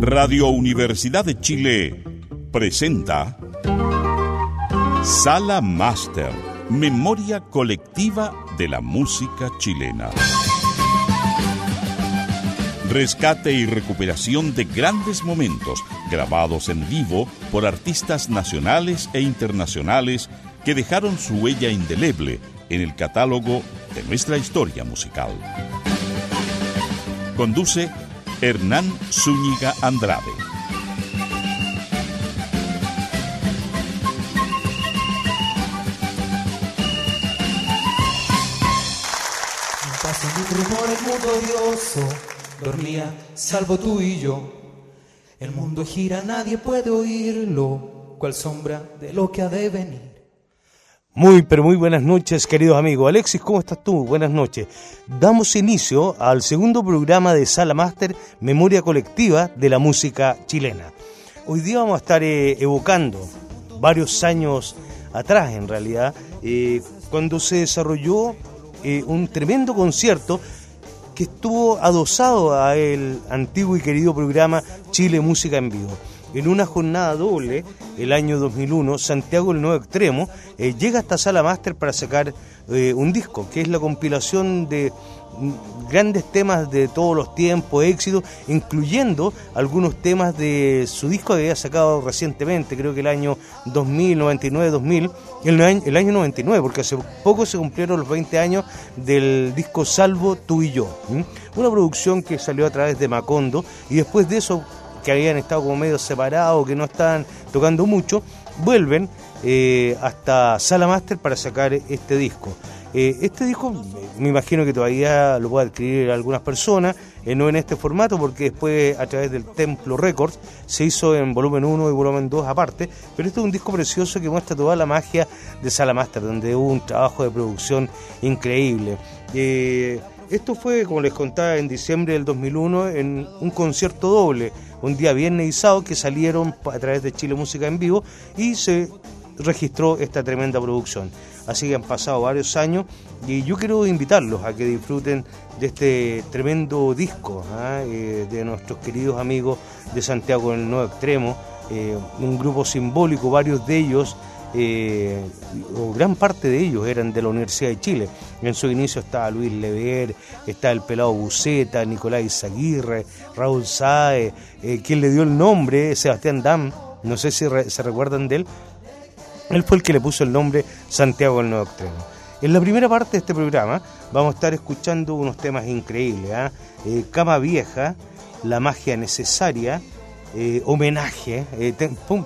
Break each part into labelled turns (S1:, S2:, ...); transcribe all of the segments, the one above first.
S1: Radio Universidad de Chile presenta Sala Master, Memoria Colectiva de la Música Chilena. Rescate y recuperación de grandes momentos grabados en vivo por artistas nacionales e internacionales que dejaron su huella indeleble en el catálogo de nuestra historia musical. Conduce Hernán Zúñiga Andrade.
S2: Pasa un rumor, el mundo odioso dormía, salvo tú y yo. El mundo gira, nadie puede oírlo, cual sombra de lo que ha de venir.
S3: Muy, pero muy buenas noches, queridos amigos. Alexis, ¿cómo estás tú? Buenas noches. Damos inicio al segundo programa de Sala Máster, Memoria Colectiva de la Música Chilena. Hoy día vamos a estar eh, evocando varios años atrás, en realidad, eh, cuando se desarrolló eh, un tremendo concierto que estuvo adosado a el antiguo y querido programa Chile Música en Vivo en una jornada doble el año 2001, Santiago el Nuevo Extremo eh, llega a esta sala máster para sacar eh, un disco, que es la compilación de mm, grandes temas de todos los tiempos, éxitos, incluyendo algunos temas de su disco que había sacado recientemente, creo que el año 2000, 99, 2000, el año, el año 99, porque hace poco se cumplieron los 20 años del disco Salvo tú y yo. Una producción que salió a través de Macondo y después de eso que habían estado como medio separados, que no estaban tocando mucho, vuelven eh, hasta Sala Master para sacar este disco. Eh, este disco me imagino que todavía lo puede adquirir algunas personas, eh, no en este formato porque después a través del Templo Records se hizo en volumen 1 y volumen 2 aparte, pero este es un disco precioso que muestra toda la magia de Sala Master, donde hubo un trabajo de producción increíble. Esto fue, como les contaba, en diciembre del 2001 en un concierto doble un día viernes y sábado que salieron a través de Chile Música en Vivo y se registró esta tremenda producción. Así que han pasado varios años y yo quiero invitarlos a que disfruten de este tremendo disco ¿ah? eh, de nuestros queridos amigos de Santiago en el Nuevo Extremo, eh, un grupo simbólico, varios de ellos eh, gran parte de ellos eran de la Universidad de Chile. En su inicio estaba Luis Lever, está el pelado Buceta, Nicolás Aguirre, Raúl Sae, eh, quien le dio el nombre, Sebastián Dam, no sé si se recuerdan de él. Él fue el que le puso el nombre Santiago del Nuevo Extremo. En la primera parte de este programa vamos a estar escuchando unos temas increíbles. ¿ah? Eh, Cama Vieja, La Magia Necesaria, Homenaje.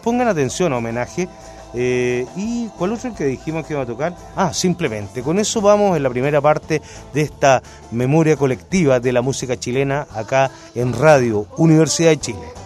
S3: pongan atención a Homenaje eh, ¿Y cuál otro que dijimos que iba a tocar? Ah, simplemente. Con eso vamos en la primera parte de esta memoria colectiva de la música chilena acá en Radio Universidad de Chile.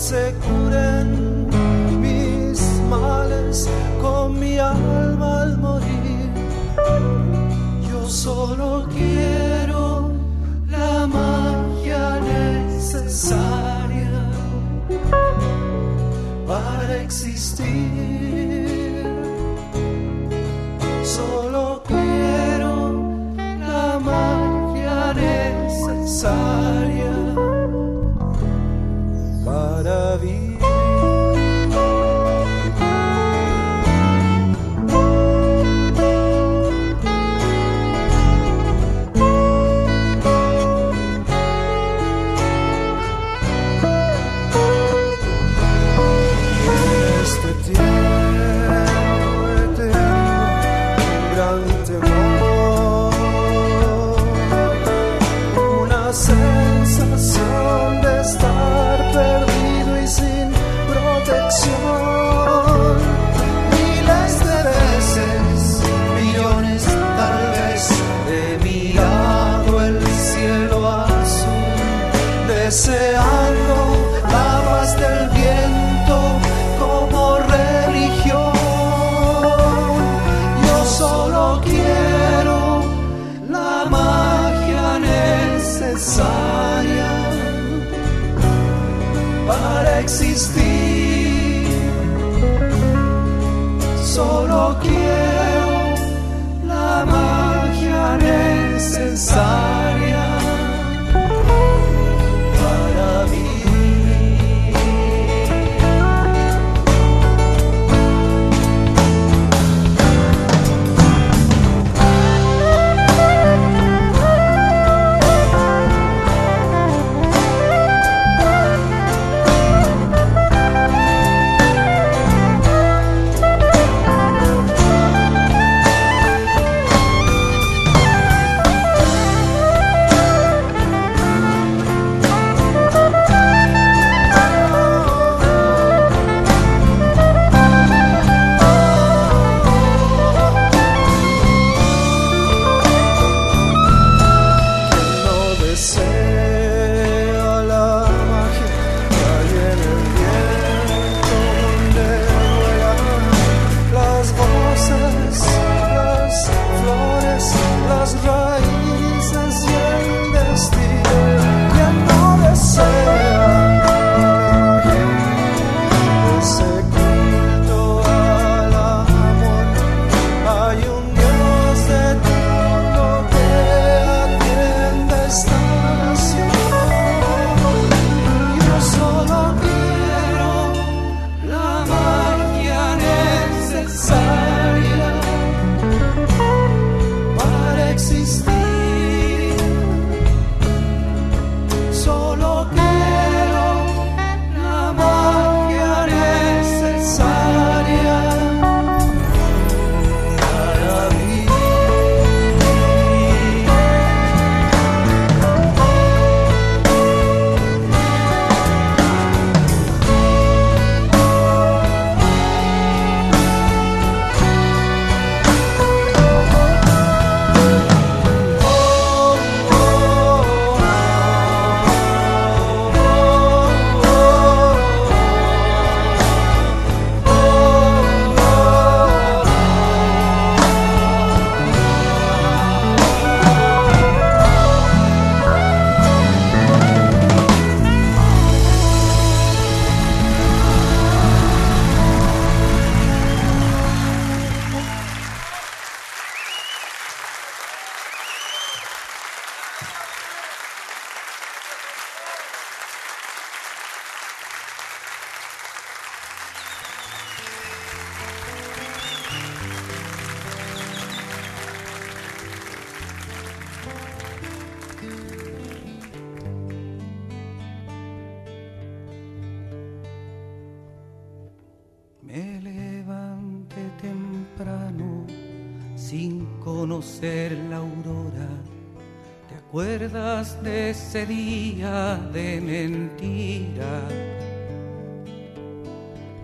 S2: se curen mis males con mi alma al morir. Yo solo quiero la magia necesaria para existir. quiero la magia necesaria.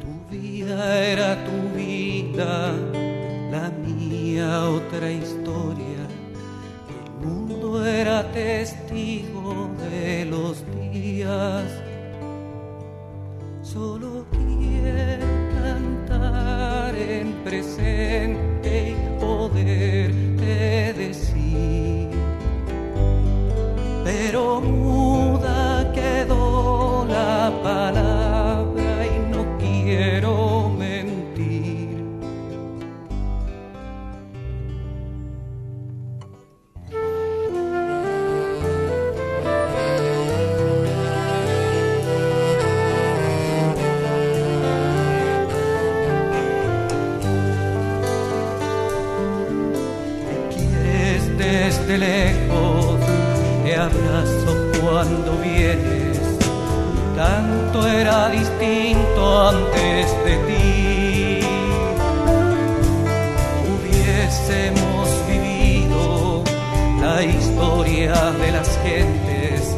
S2: Tu vida era tu vida, la mía otra historia. El mundo era testigo de
S4: los días. Solo quiero cantar en presente
S5: y poder te decir. Pero tienes, tanto era distinto antes de ti. Hubiésemos vivido la historia de las gentes,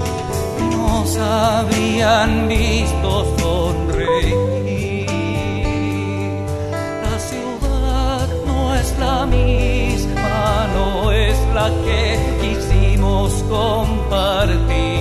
S5: nos habrían visto sonreír. La ciudad no es la misma, no es la que quisimos compartir.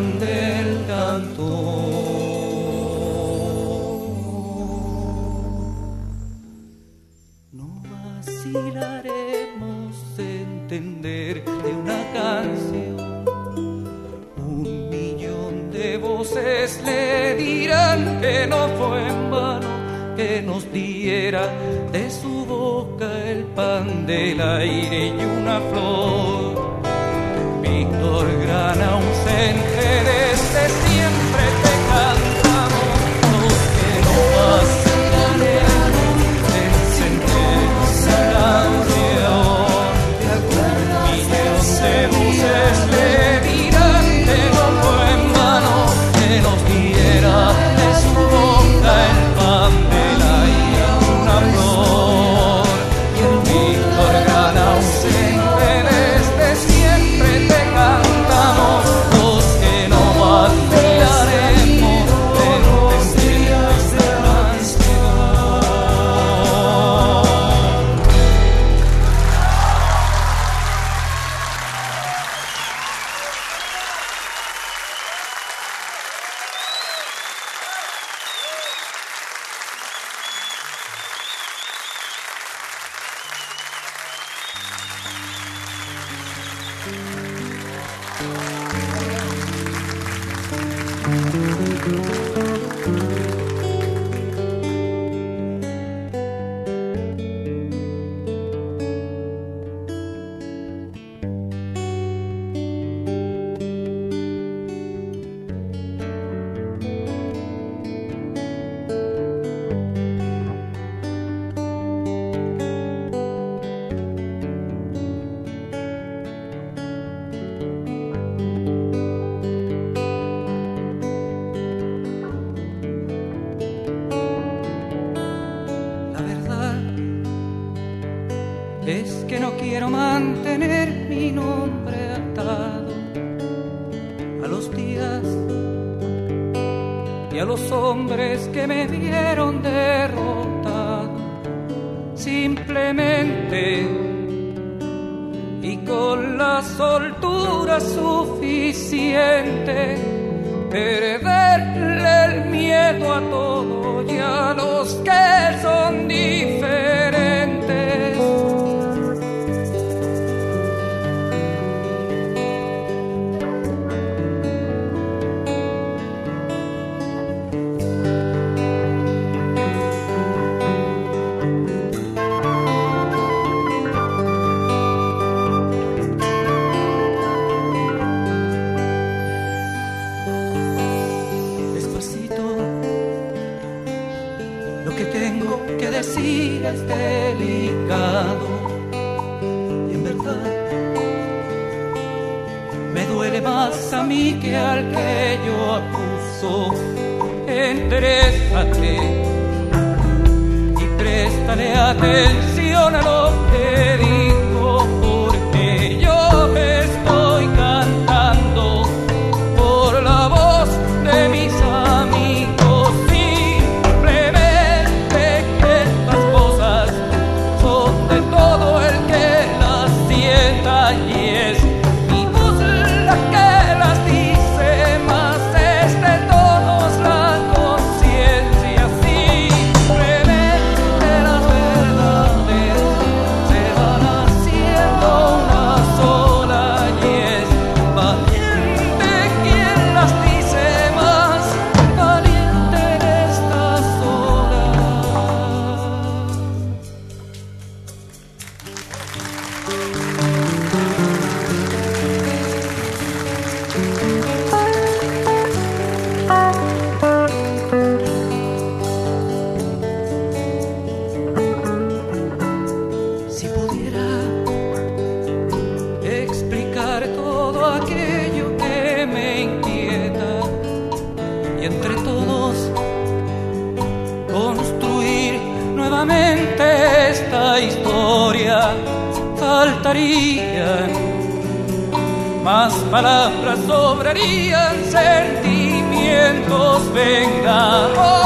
S5: del canto más a mí que al que yo acuso. Enderezate y préstale atención a lo que digo. palabras sobrarían, sentimientos
S3: vengan.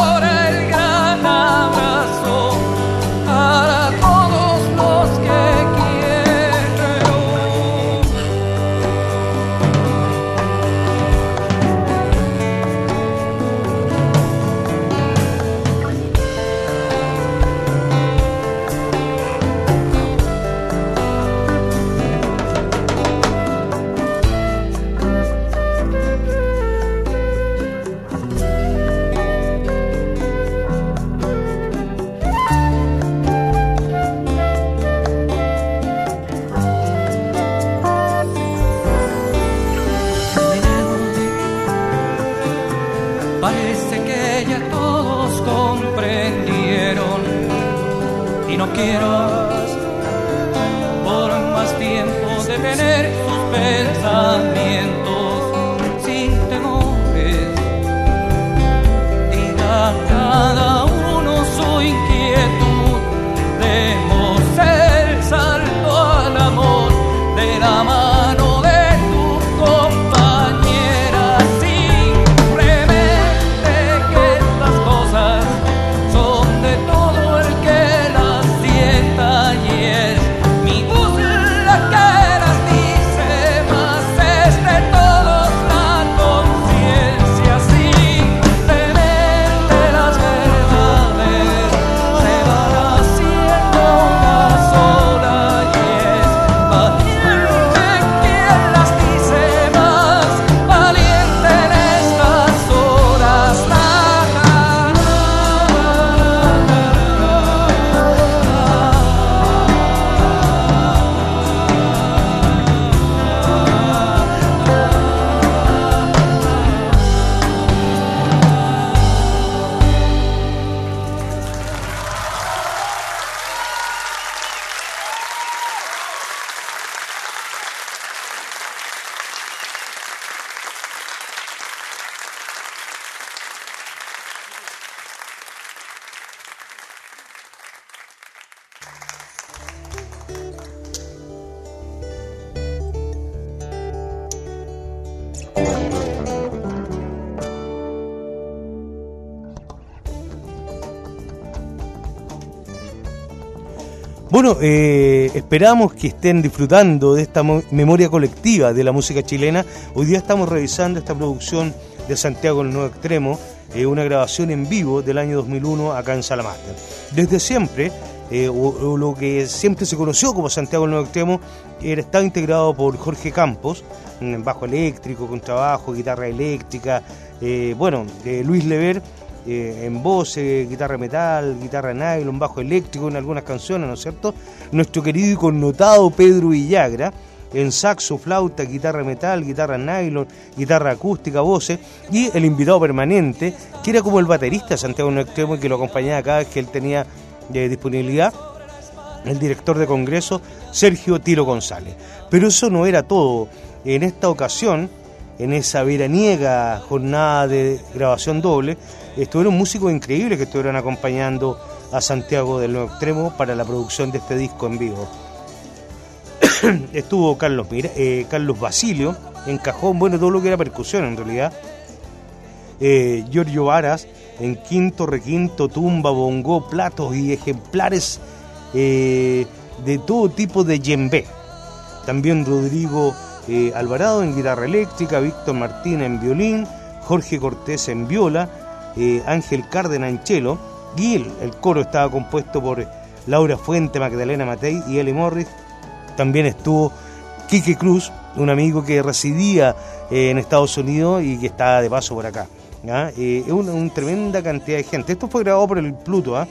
S3: Eh, esperamos que estén disfrutando de esta memoria colectiva de la música chilena. Hoy día estamos revisando esta producción de Santiago el Nuevo Extremo, eh, una grabación en vivo del año 2001 acá en Salamanca. Desde siempre, eh, lo que siempre se conoció como Santiago el Nuevo Extremo, era, estaba integrado por Jorge Campos, mm, bajo eléctrico, contrabajo, guitarra eléctrica, eh, bueno, Luis Lever eh, en voces, guitarra metal, guitarra nylon, bajo eléctrico en algunas canciones, ¿no es cierto? Nuestro querido y connotado Pedro Villagra en saxo, flauta, guitarra metal, guitarra nylon, guitarra acústica, voces, y el invitado permanente, que era como el baterista Santiago No Extremo y que lo acompañaba cada vez que él tenía eh, disponibilidad, el director de Congreso, Sergio Tiro González. Pero eso no era todo. En esta ocasión, en esa veraniega jornada de grabación doble, estuvieron músicos increíbles que estuvieron acompañando a Santiago del Nuevo Extremo para la producción de este disco en vivo. Estuvo Carlos, eh, Carlos Basilio en cajón, bueno, todo lo que era percusión en realidad. Eh, Giorgio Varas en quinto, requinto, tumba, bongo, platos y ejemplares eh, de todo tipo de yembe. También Rodrigo Alvarado en guitarra eléctrica, Víctor Martín en violín, Jorge Cortés en viola, eh, Ángel Cárdenas en cello, y el, coro estaba compuesto por Laura Fuente, Magdalena Matei y Eli Morris. También estuvo Quique Cruz, un amigo que residía eh, en Estados Unidos y que estaba de paso por acá. es una, tremenda cantidad de gente. Esto fue grabado por el Pluto, ¿ah?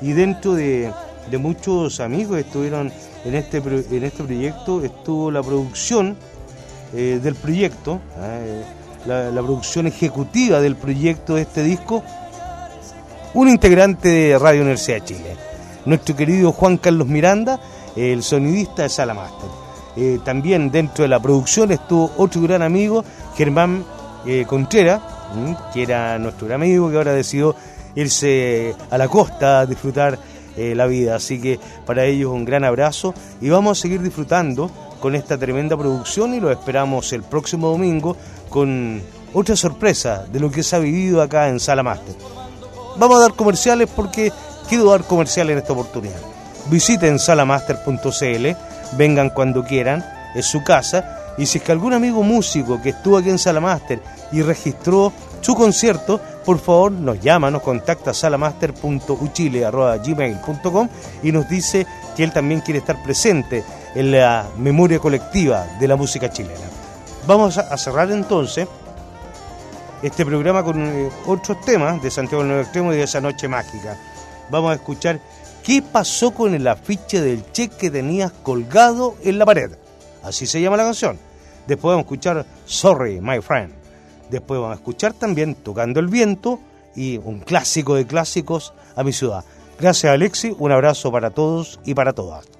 S3: y dentro de, muchos amigos estuvieron en este, en este proyecto estuvo la producción eh, del proyecto, eh, la, producción ejecutiva del proyecto de este disco, un integrante de Radio Universidad de Chile, nuestro querido Juan Carlos Miranda, el sonidista de Salamaster. Eh, también dentro de la producción estuvo otro gran amigo, Germán Contreras, que era nuestro gran amigo que ahora decidió irse a la costa a disfrutar eh, la vida. Así que para ellos un gran abrazo y vamos a seguir disfrutando con esta tremenda producción y lo esperamos el próximo domingo con otra sorpresa de lo que se ha vivido acá en Sala Master. Vamos a dar comerciales porque quiero dar comerciales en esta oportunidad. Visiten salamaster.cl, vengan cuando quieran, es su casa, y si es que algún amigo músico que estuvo aquí en Salamaster y registró su concierto, por favor nos llama, nos contacta salamaster.uchile.gmail.com y nos dice que él también quiere estar presente en la memoria colectiva de la música chilena. Vamos a cerrar entonces este programa con eh, otros temas de Santiago del Nuevo Extremo y de esa noche mágica. Vamos a escuchar qué pasó con el afiche del cheque que tenías colgado en la pared. Así se llama la canción. Después vamos a escuchar Sorry, my friend. Después vamos a escuchar también Tocando el Viento y un clásico de clásicos a mi ciudad. Gracias Alexi, un abrazo para todos y para todas.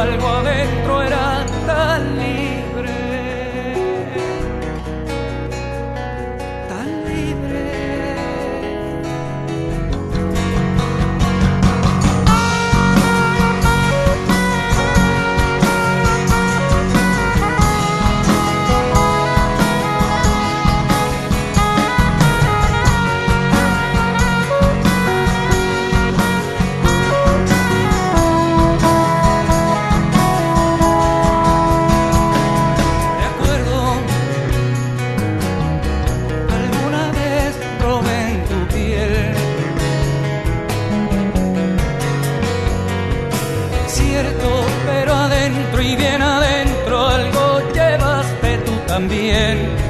S5: Algo también.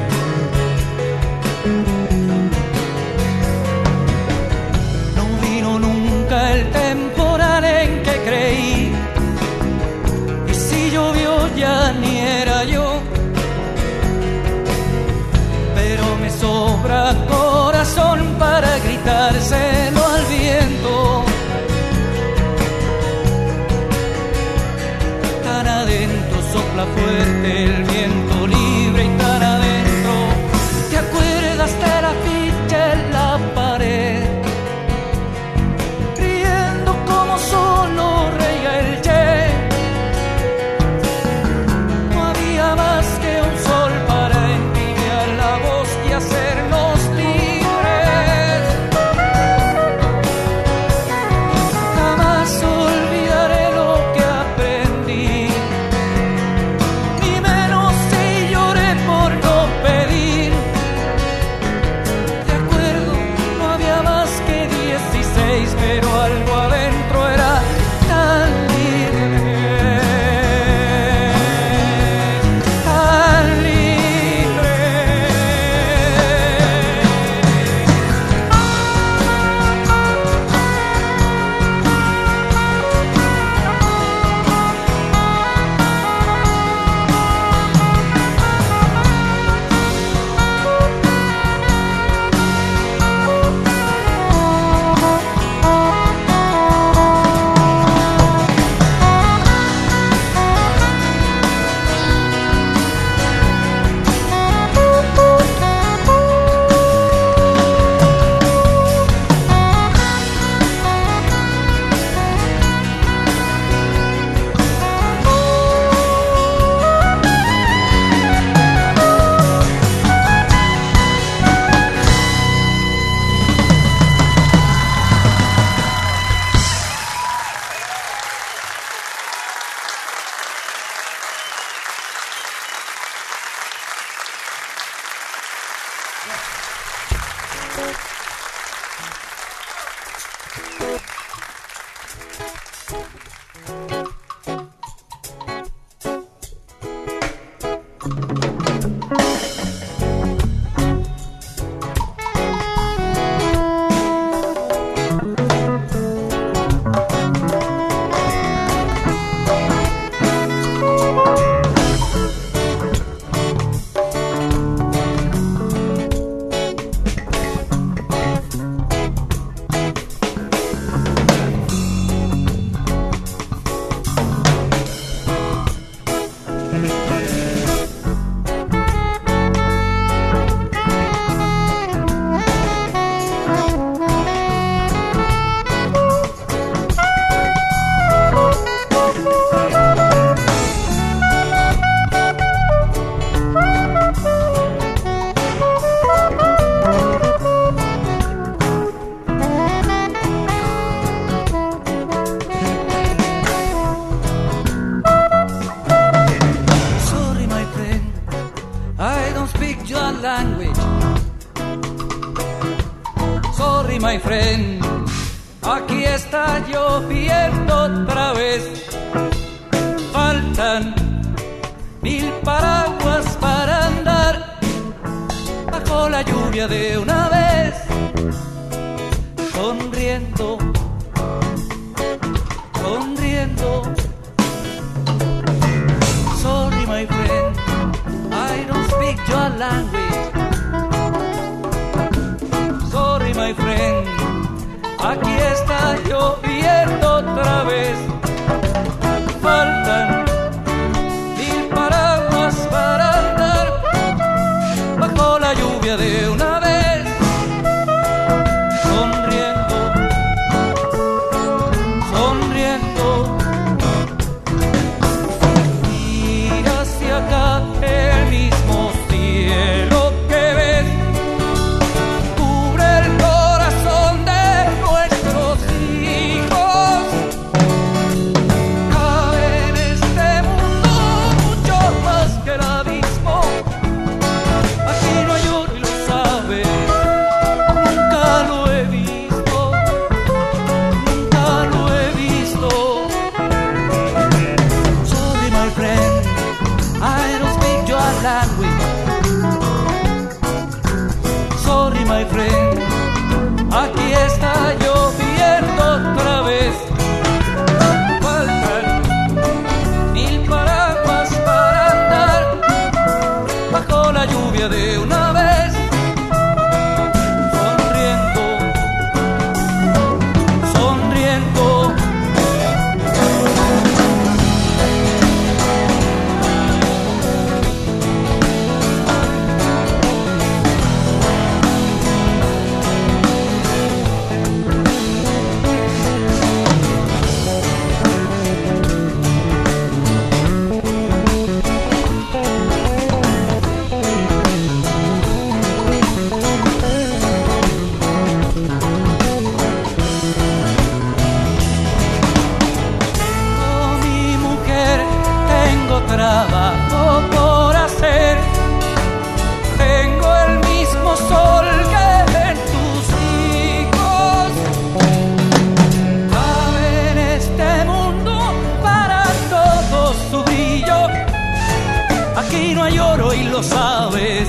S5: Y lo sabes.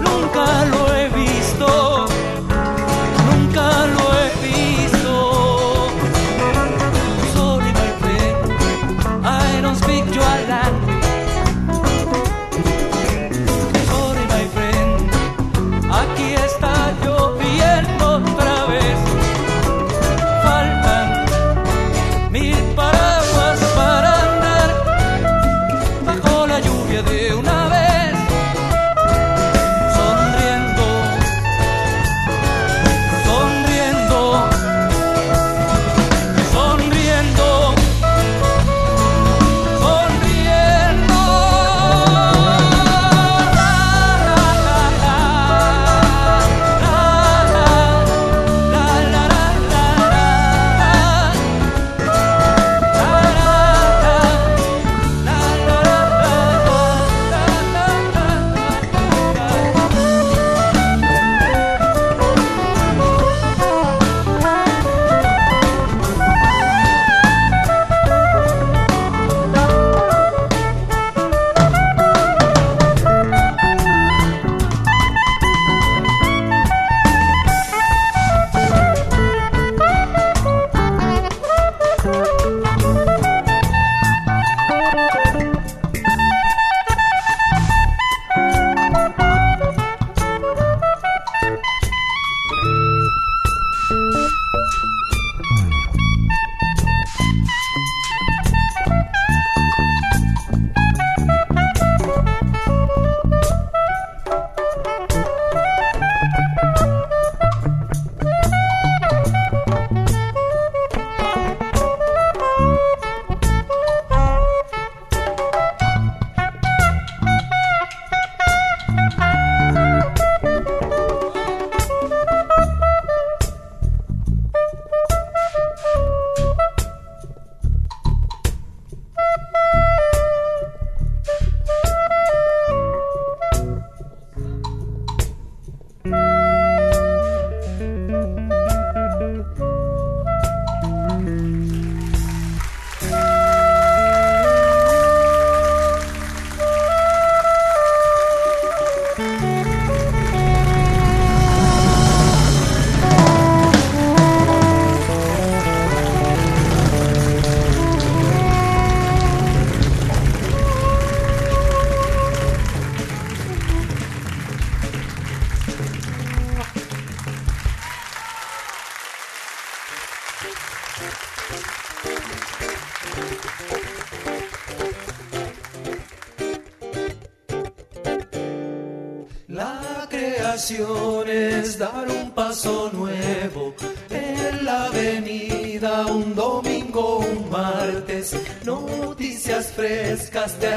S5: Nunca lo he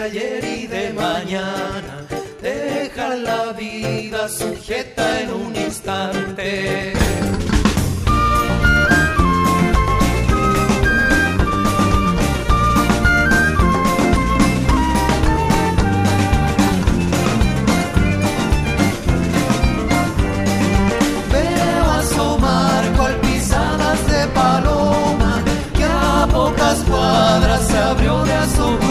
S5: Ayer y de mañana dejar la vida sujeta en un instante, veo asomar golpizadas de paloma que a pocas cuadras abrió de
S6: asomar.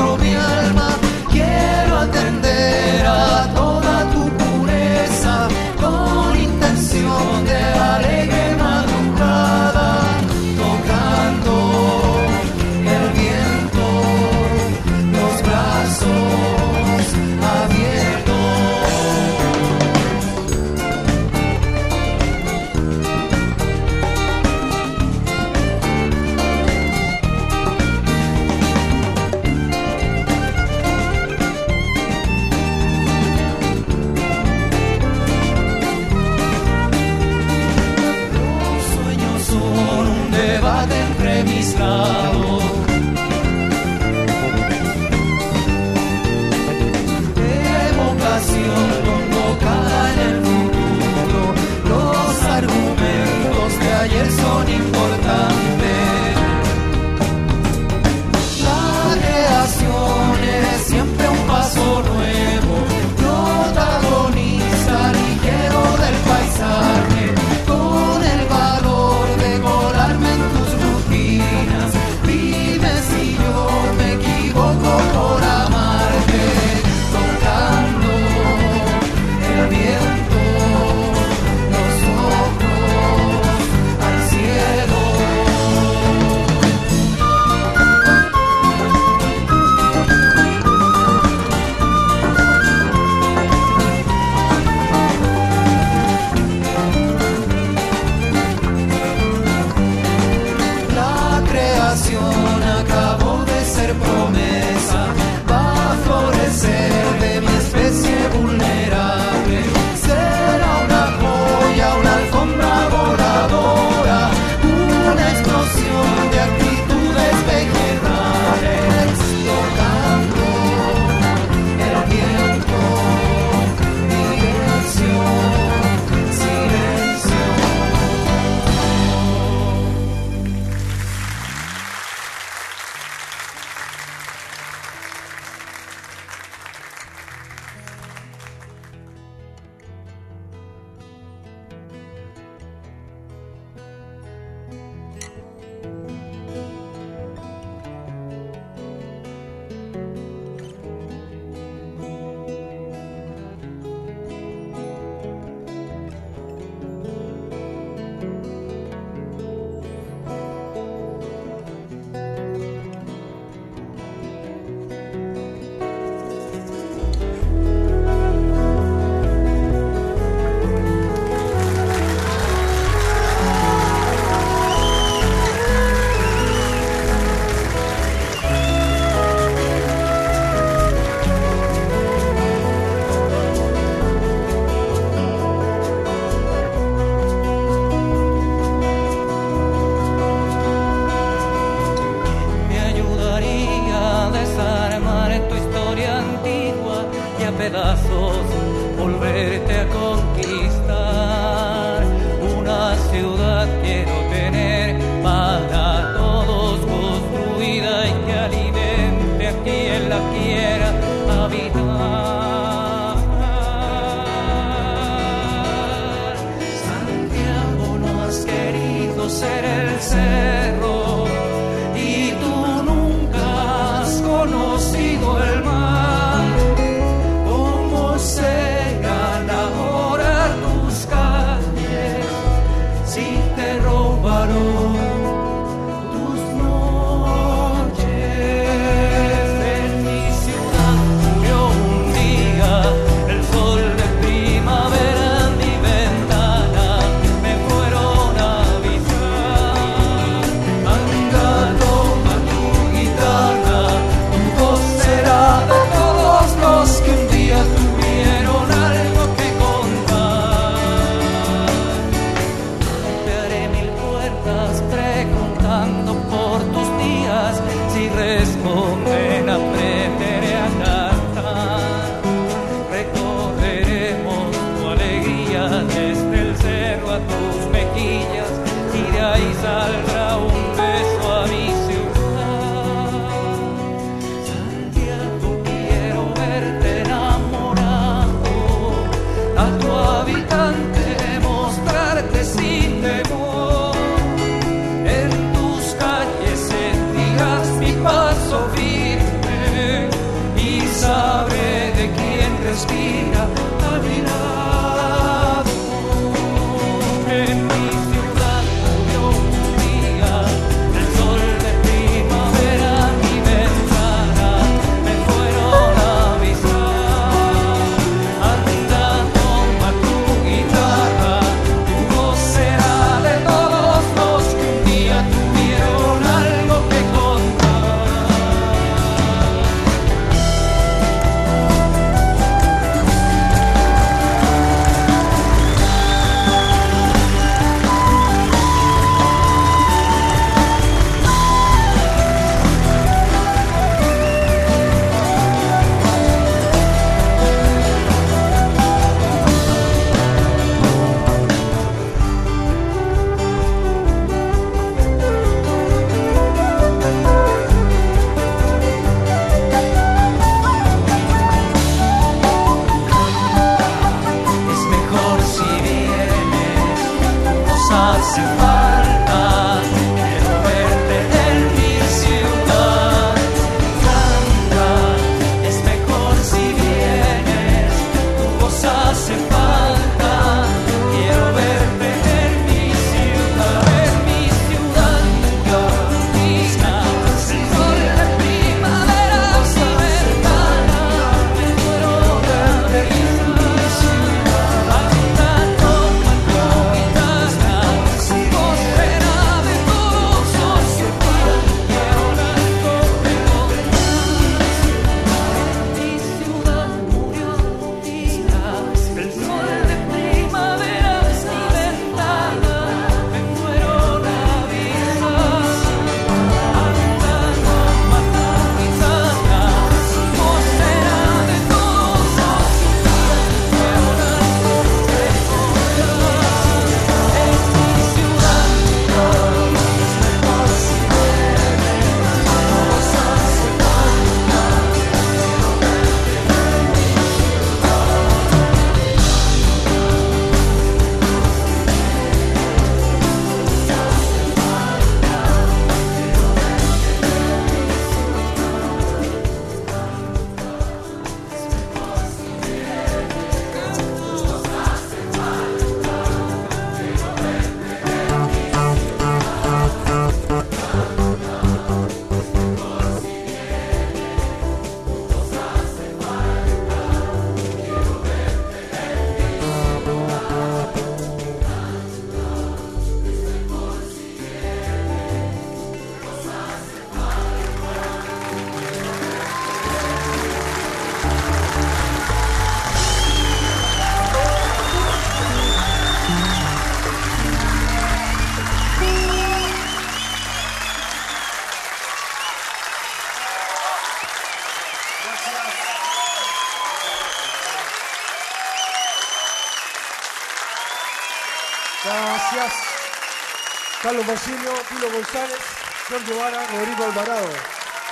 S6: Carlos Basilio, Pilo González, Sergio Vara, Rodrigo Alvarado,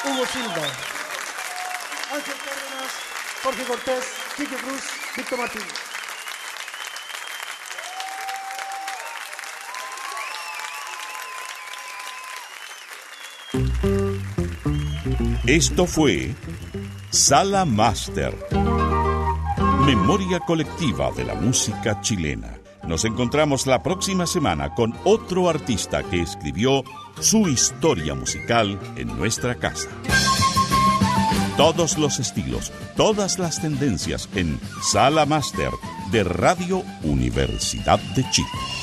S6: Hugo Silva, Ángel Cárdenas, Jorge Cortés, Quique Cruz, Víctor Martínez.
S1: Esto fue Sala Master. Memoria colectiva de la música chilena. Nos encontramos la próxima semana con otro artista que escribió su historia musical en nuestra casa. Todos los estilos, todas las tendencias en Sala Master de Radio Universidad de Chile.